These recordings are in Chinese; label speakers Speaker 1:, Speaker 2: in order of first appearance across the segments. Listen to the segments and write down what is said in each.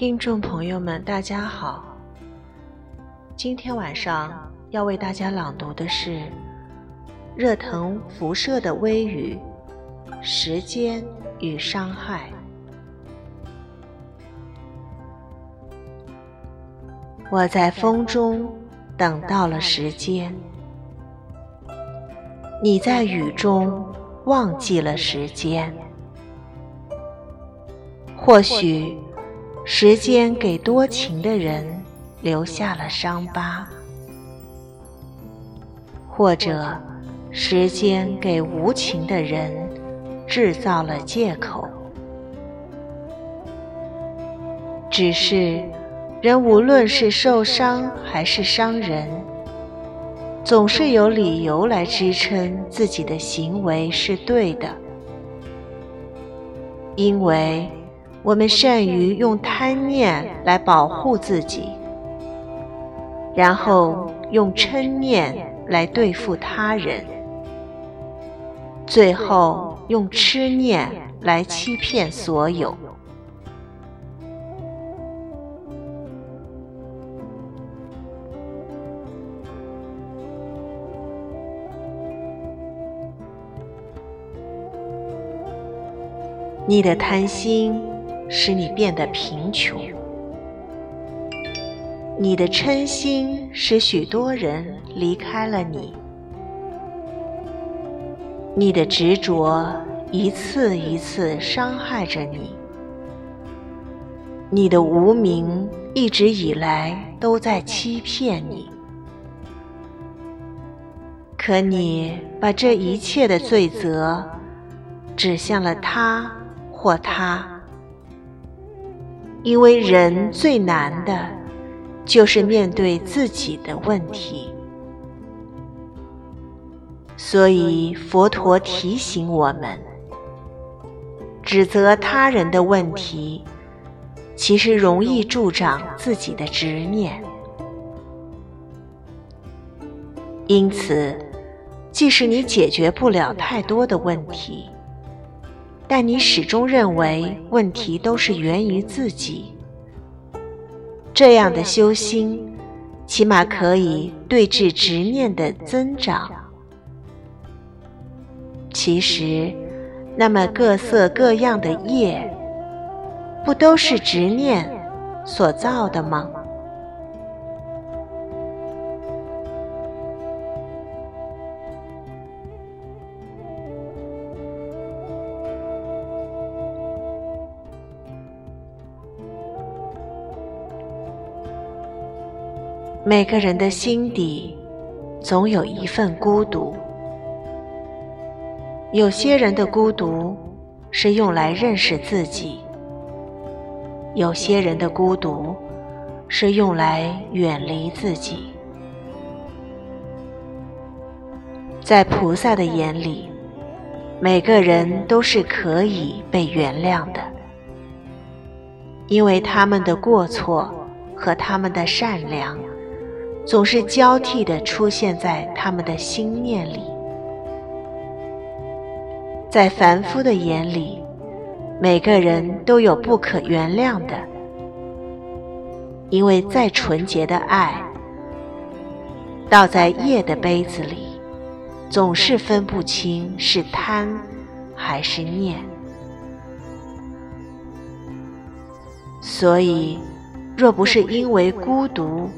Speaker 1: 听众朋友们，大家好。今天晚上要为大家朗读的是热腾辐射的微语《时间与伤害》。我在风中等到了时间，你在雨中忘记了时间。或许，时间给多情的人留下了伤疤；或者，时间给无情的人制造了借口。只是，人无论是受伤还是伤人，总是有理由来支撑自己的行为是对的，因为。我们善于用贪念来保护自己，然后用嗔念来对付他人，最后用痴念来欺骗所有。你的贪心。使你变得贫穷，你的嗔心使许多人离开了你，你的执着一次一次伤害着你，你的无名一直以来都在欺骗你，可你把这一切的罪责指向了他或他。因为人最难的，就是面对自己的问题，所以佛陀提醒我们：指责他人的问题，其实容易助长自己的执念。因此，即使你解决不了太多的问题，但你始终认为问题都是源于自己，这样的修心，起码可以对治执念的增长。其实，那么各色各样的业，不都是执念所造的吗？每个人的心底，总有一份孤独。有些人的孤独是用来认识自己，有些人的孤独是用来远离自己。在菩萨的眼里，每个人都是可以被原谅的，因为他们的过错和他们的善良。总是交替的出现在他们的心念里，在凡夫的眼里，每个人都有不可原谅的，因为再纯洁的爱，倒在业的杯子里，总是分不清是贪还是念。所以，若不是因为孤独，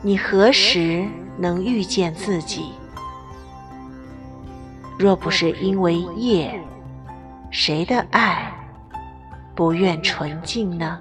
Speaker 1: 你何时能遇见自己？若不是因为夜，谁的爱不愿纯净呢？